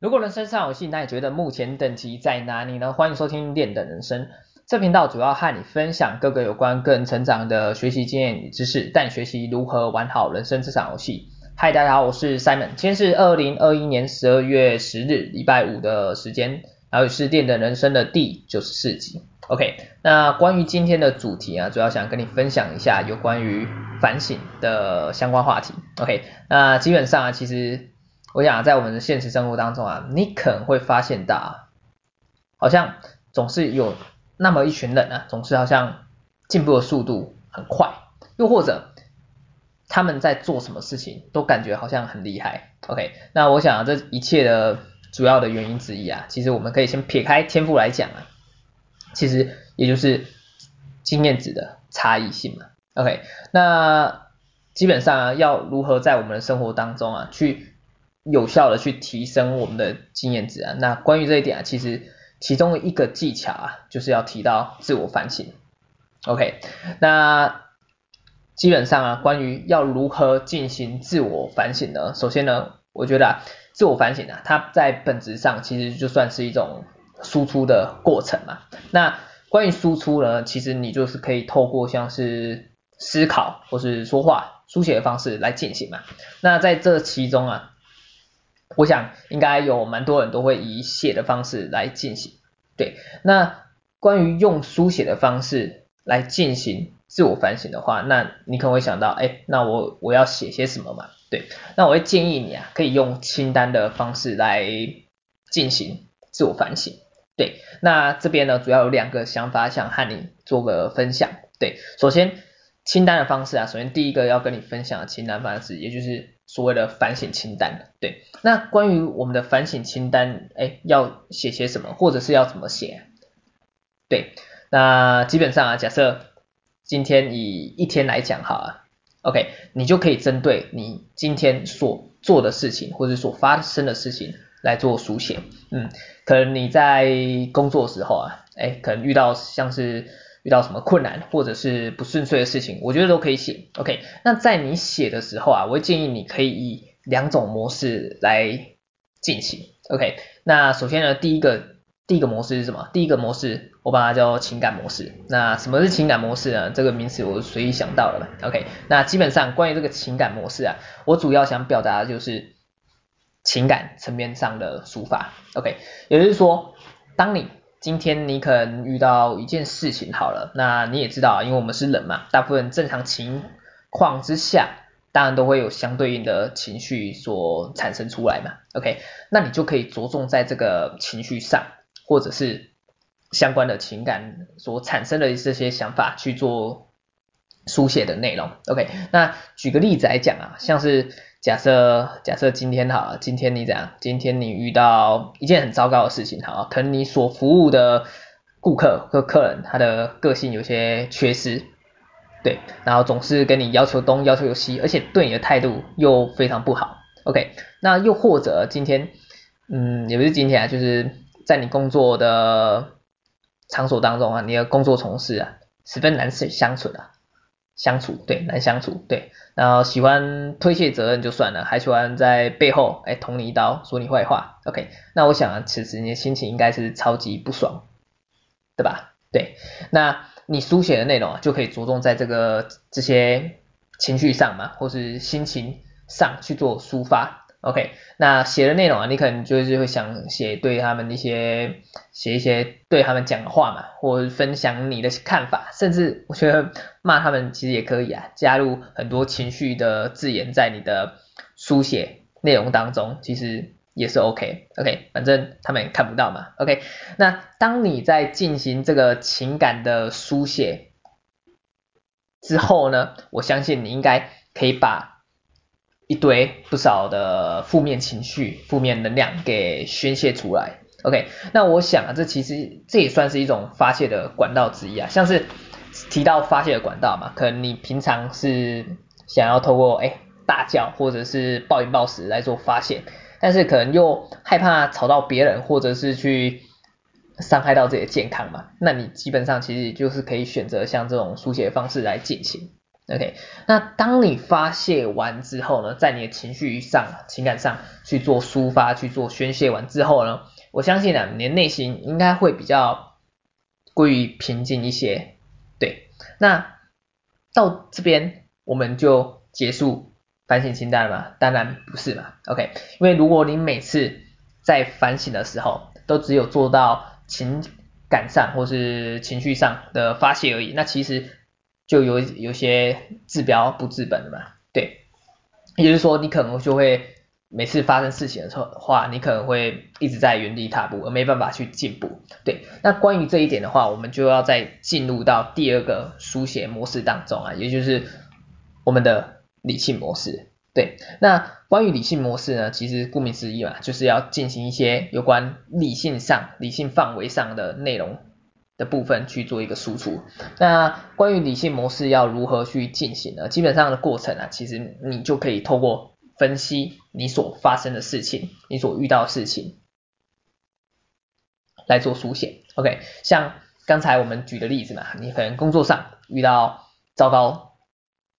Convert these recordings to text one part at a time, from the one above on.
如果人生上有戏，那你觉得目前等级在哪里呢？欢迎收听练的人生，这频道主要和你分享各个有关个人成长的学习经验与知识，带你学习如何玩好人生这场游戏。嗨，大家好，我是 Simon，今天是二零二一年十二月十日，礼拜五的时间，然后也是练的人生的第九十四集。OK，那关于今天的主题啊，主要想跟你分享一下有关于反省的相关话题。OK，那基本上啊，其实。我想在我们的现实生活当中啊，你可能会发现到，好像总是有那么一群人啊，总是好像进步的速度很快，又或者他们在做什么事情都感觉好像很厉害。OK，那我想这一切的主要的原因之一啊，其实我们可以先撇开天赋来讲啊，其实也就是经验值的差异性嘛。OK，那基本上啊，要如何在我们的生活当中啊去有效的去提升我们的经验值啊，那关于这一点啊，其实其中一个技巧啊，就是要提到自我反省。OK，那基本上啊，关于要如何进行自我反省呢？首先呢，我觉得啊，自我反省啊，它在本质上其实就算是一种输出的过程嘛。那关于输出呢，其实你就是可以透过像是思考或是说话、书写的方式来进行嘛。那在这其中啊。我想应该有蛮多人都会以写的方式来进行，对。那关于用书写的方式来进行自我反省的话，那你可能会想到，哎，那我我要写些什么嘛？对。那我会建议你啊，可以用清单的方式来进行自我反省，对。那这边呢，主要有两个想法想和你做个分享，对。首先，清单的方式啊，首先第一个要跟你分享的清单方式，也就是。所谓的反省清单，对，那关于我们的反省清单，哎，要写些什么，或者是要怎么写？对，那基本上啊，假设今天以一天来讲好了，OK，你就可以针对你今天所做的事情，或者所发生的事情来做书写，嗯，可能你在工作的时候啊，哎，可能遇到像是。遇到什么困难或者是不顺遂的事情，我觉得都可以写。OK，那在你写的时候啊，我会建议你可以以两种模式来进行。OK，那首先呢，第一个第一个模式是什么？第一个模式我把它叫情感模式。那什么是情感模式呢？这个名词我随意想到了。OK，那基本上关于这个情感模式啊，我主要想表达的就是情感层面上的抒发。OK，也就是说，当你今天你可能遇到一件事情好了，那你也知道，因为我们是人嘛，大部分正常情况之下，当然都会有相对应的情绪所产生出来嘛。OK，那你就可以着重在这个情绪上，或者是相关的情感所产生的这些想法去做书写的内容。OK，那举个例子来讲啊，像是。假设假设今天好，今天你怎样？今天你遇到一件很糟糕的事情，好，可能你所服务的顾客和客人，他的个性有些缺失，对，然后总是跟你要求东要求西，而且对你的态度又非常不好。OK，那又或者今天，嗯，也不是今天啊，就是在你工作的场所当中啊，你的工作同事啊，十分难相处的。相处，对，难相处，对，然后喜欢推卸责任就算了，还喜欢在背后哎捅你一刀，说你坏话，OK，那我想啊，此时你的心情应该是超级不爽，对吧？对，那你书写的内容啊，就可以着重在这个这些情绪上嘛，或是心情上去做抒发。OK，那写的内容啊，你可能就是会想写对他们一些写一些对他们讲的话嘛，或分享你的看法，甚至我觉得骂他们其实也可以啊，加入很多情绪的字眼在你的书写内容当中，其实也是 OK。OK，反正他们也看不到嘛。OK，那当你在进行这个情感的书写之后呢，我相信你应该可以把。一堆不少的负面情绪、负面能量给宣泄出来。OK，那我想啊，这其实这也算是一种发泄的管道之一啊。像是提到发泄的管道嘛，可能你平常是想要透过哎大叫或者是暴饮暴食来做发泄，但是可能又害怕吵到别人，或者是去伤害到自己的健康嘛。那你基本上其实就是可以选择像这种书写方式来进行。OK，那当你发泄完之后呢，在你的情绪上、情感上去做抒发、去做宣泄完之后呢，我相信啊，你的内心应该会比较归于平静一些。对，那到这边我们就结束反省清单了吗？当然不是嘛。OK，因为如果你每次在反省的时候都只有做到情感上或是情绪上的发泄而已，那其实。就有有些治标不治本的嘛，对，也就是说你可能就会每次发生事情的时候的话，你可能会一直在原地踏步，而没办法去进步，对。那关于这一点的话，我们就要再进入到第二个书写模式当中啊，也就是我们的理性模式，对。那关于理性模式呢，其实顾名思义嘛，就是要进行一些有关理性上、理性范围上的内容。的部分去做一个输出。那关于理性模式要如何去进行呢？基本上的过程啊，其实你就可以透过分析你所发生的事情，你所遇到的事情来做书写。OK，像刚才我们举的例子嘛，你可能工作上遇到糟糕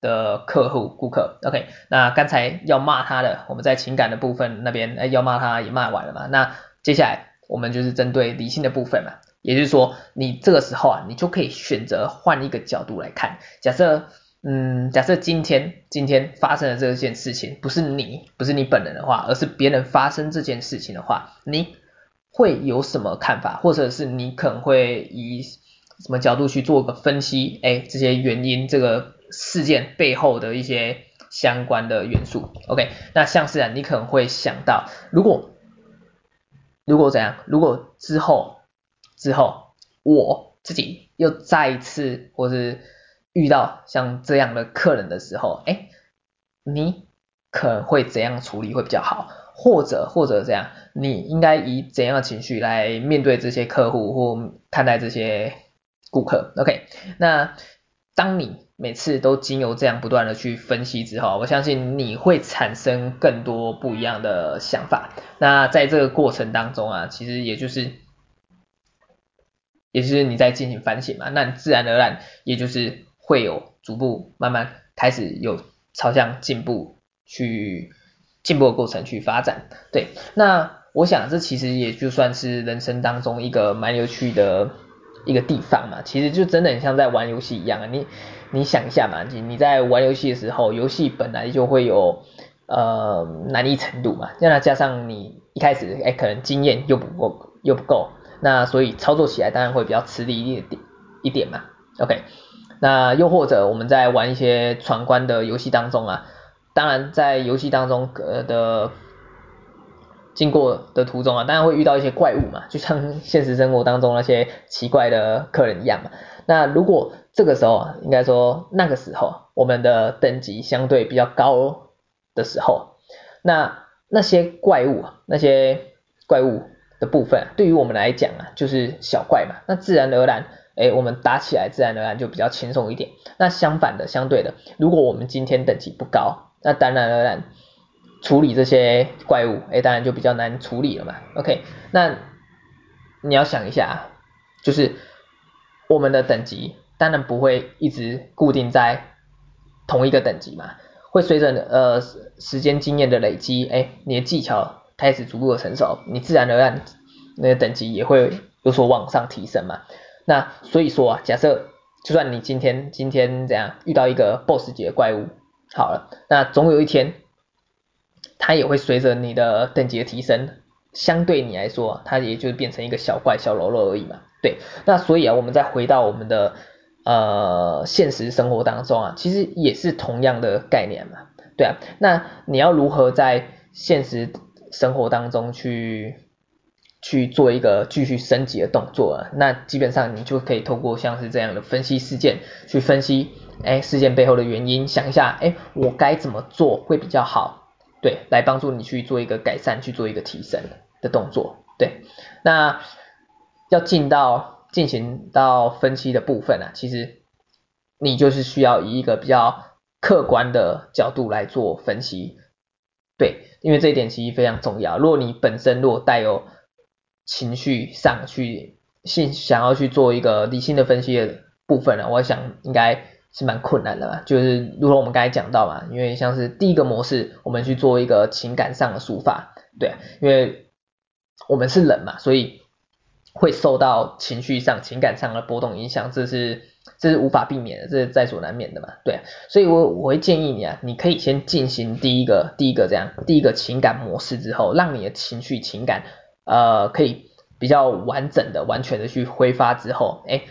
的客户、顾客。OK，那刚才要骂他的，我们在情感的部分那边，哎，要骂他也骂完了嘛。那接下来我们就是针对理性的部分嘛。也就是说，你这个时候啊，你就可以选择换一个角度来看。假设，嗯，假设今天今天发生的这件事情不是你，不是你本人的话，而是别人发生这件事情的话，你会有什么看法？或者是你可能会以什么角度去做个分析？哎，这些原因，这个事件背后的一些相关的元素。OK，那像是啊，你可能会想到，如果如果怎样？如果之后。之后，我自己又再一次，或是遇到像这样的客人的时候，哎，你可能会怎样处理会比较好？或者或者这样，你应该以怎样的情绪来面对这些客户或看待这些顾客？OK，那当你每次都经由这样不断的去分析之后，我相信你会产生更多不一样的想法。那在这个过程当中啊，其实也就是。也是你在进行反省嘛，那你自然而然也就是会有逐步慢慢开始有朝向进步去进步的过程去发展。对，那我想这其实也就算是人生当中一个蛮有趣的一个地方嘛。其实就真的很像在玩游戏一样啊，你你想一下嘛，你你在玩游戏的时候，游戏本来就会有呃难易程度嘛，那加上你一开始哎可能经验又不够又不够。那所以操作起来当然会比较吃力一点一点嘛，OK。那又或者我们在玩一些闯关的游戏当中啊，当然在游戏当中呃的经过的途中啊，当然会遇到一些怪物嘛，就像 现实生活当中那些奇怪的客人一样嘛。那如果这个时候，应该说那个时候我们的等级相对比较高的时候，那那些怪物啊，那些怪物。的部分对于我们来讲啊，就是小怪嘛，那自然而然，哎，我们打起来自然而然就比较轻松一点。那相反的，相对的，如果我们今天等级不高，那当然而然处理这些怪物，哎，当然就比较难处理了嘛。OK，那你要想一下，就是我们的等级当然不会一直固定在同一个等级嘛，会随着呃时间经验的累积，哎，你的技巧。开始逐步的成熟，你自然而然那个等级也会有所往上提升嘛。那所以说啊，假设就算你今天今天怎样遇到一个 BOSS 级的怪物，好了，那总有一天它也会随着你的等级的提升，相对你来说，它也就变成一个小怪小喽啰而已嘛。对，那所以啊，我们再回到我们的呃现实生活当中啊，其实也是同样的概念嘛。对啊，那你要如何在现实生活当中去去做一个继续升级的动作，那基本上你就可以透过像是这样的分析事件，去分析，哎，事件背后的原因，想一下，哎，我该怎么做会比较好，对，来帮助你去做一个改善，去做一个提升的动作，对，那要进到进行到分析的部分啊，其实你就是需要以一个比较客观的角度来做分析，对。因为这一点其实非常重要。如果你本身如果带有情绪上去，想想要去做一个理性的分析的部分呢，我想应该是蛮困难的吧，就是如同我们刚才讲到嘛，因为像是第一个模式，我们去做一个情感上的抒发，对，因为我们是人嘛，所以会受到情绪上、情感上的波动影响，这是这是无法避免的，这是在所难免的嘛，对，所以我我会建议你啊，你可以先进行第一个第一个这样第一个情感模式之后，让你的情绪情感呃可以比较完整的、完全的去挥发之后，哎。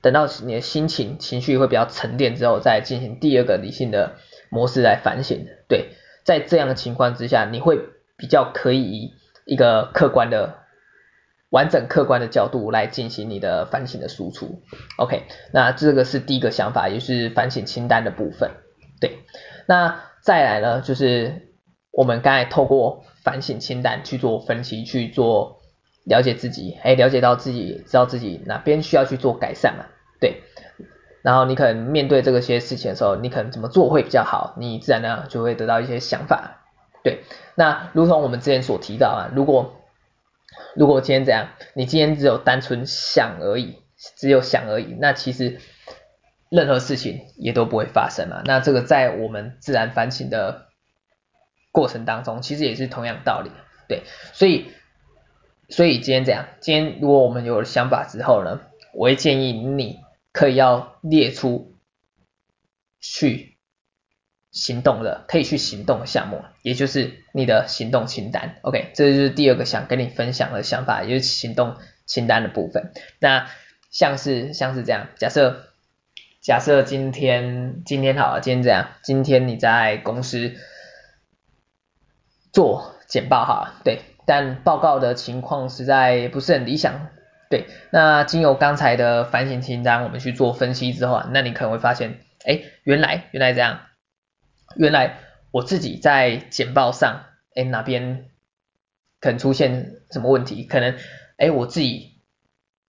等到你的心情情绪会比较沉淀之后，再进行第二个理性的模式来反省。对，在这样的情况之下，你会比较可以以一个客观的、完整客观的角度来进行你的反省的输出。OK，那这个是第一个想法，也就是反省清单的部分。对，那再来呢，就是我们刚才透过反省清单去做分析，去做了解自己，哎，了解到自己，知道自己哪边需要去做改善嘛。对，然后你可能面对这个些事情的时候，你可能怎么做会比较好，你自然呢就会得到一些想法。对，那如同我们之前所提到啊，如果如果今天这样，你今天只有单纯想而已，只有想而已，那其实任何事情也都不会发生嘛。那这个在我们自然反省的过程当中，其实也是同样道理。对，所以所以今天这样，今天如果我们有了想法之后呢，我会建议你。可以要列出去行动的，可以去行动的项目，也就是你的行动清单。OK，这就是第二个想跟你分享的想法，也就是行动清单的部分。那像是像是这样，假设假设今天今天好了，今天这样，今天你在公司做简报哈，对，但报告的情况实在不是很理想。对，那经由刚才的反省清单，我们去做分析之后啊，那你可能会发现，哎，原来原来这样，原来我自己在简报上，哎，哪边可能出现什么问题？可能，哎，我自己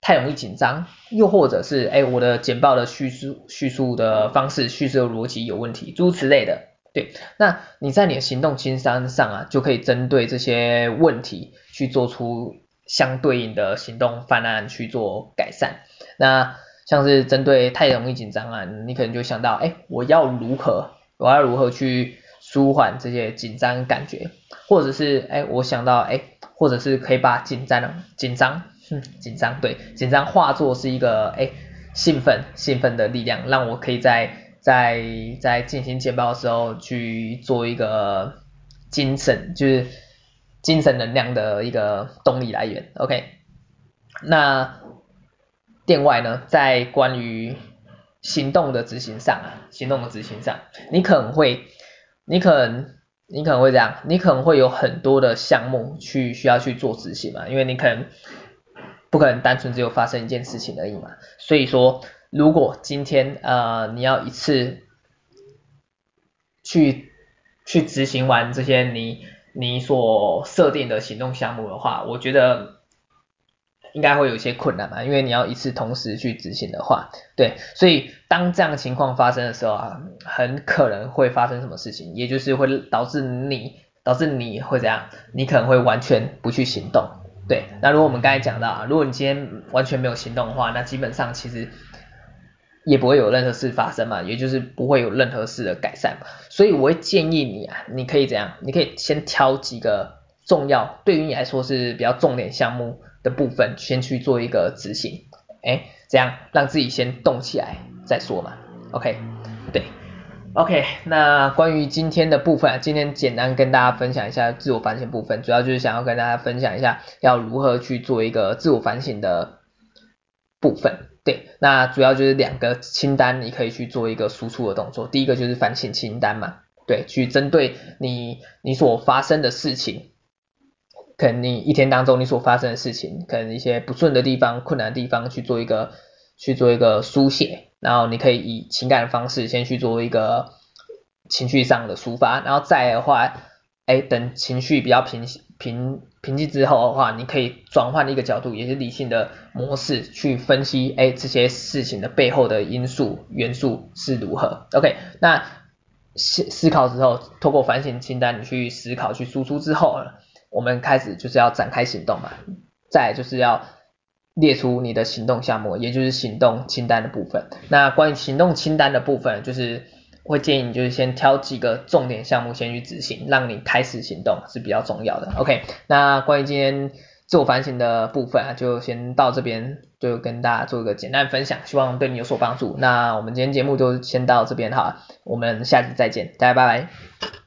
太容易紧张，又或者是，哎，我的简报的叙述叙述的方式、叙述的逻辑有问题，诸如此类的。对，那你在你的行动清单上啊，就可以针对这些问题去做出。相对应的行动方案去做改善。那像是针对太容易紧张啊，你可能就想到，哎，我要如何，我要如何去舒缓这些紧张感觉，或者是，哎，我想到，哎，或者是可以把紧张、紧张、哼，紧张，对，紧张化作是一个，哎，兴奋、兴奋的力量，让我可以在在在进行简报的时候去做一个精神，就是。精神能量的一个动力来源，OK。那另外呢，在关于行动的执行上啊，行动的执行上，你可能会，你可能，你可能会这样，你可能会有很多的项目去需要去做执行嘛，因为你可能不可能单纯只有发生一件事情而已嘛。所以说，如果今天呃你要一次去去执行完这些你。你所设定的行动项目的话，我觉得应该会有一些困难吧，因为你要一次同时去执行的话，对，所以当这样的情况发生的时候啊，很可能会发生什么事情，也就是会导致你导致你会怎样，你可能会完全不去行动，对，那如果我们刚才讲到啊，如果你今天完全没有行动的话，那基本上其实。也不会有任何事发生嘛，也就是不会有任何事的改善嘛，所以我会建议你啊，你可以怎样？你可以先挑几个重要，对于你来说是比较重点项目的部分，先去做一个执行，哎，这样让自己先动起来再说嘛。OK，对，OK，那关于今天的部分，今天简单跟大家分享一下自我反省部分，主要就是想要跟大家分享一下要如何去做一个自我反省的部分。对，那主要就是两个清单，你可以去做一个输出的动作。第一个就是反省清单嘛，对，去针对你你所发生的事情，可能你一天当中你所发生的事情，可能一些不顺的地方、困难的地方去做一个去做一个书写，然后你可以以情感的方式先去做一个情绪上的抒发，然后再的话，哎，等情绪比较平平。平静之后的话，你可以转换一个角度，也是理性的模式去分析，哎，这些事情的背后的因素元素是如何。OK，那思思考之后，透过反省清单，你去思考、去输出之后，我们开始就是要展开行动嘛。再就是要列出你的行动项目，也就是行动清单的部分。那关于行动清单的部分，就是会建议你就是先挑几个重点项目先去执行，让你开始行动是比较重要的。OK，那关于今天自我反省的部分啊，就先到这边，就跟大家做一个简单分享，希望对你有所帮助。那我们今天节目就先到这边哈，我们下期再见，大家拜拜。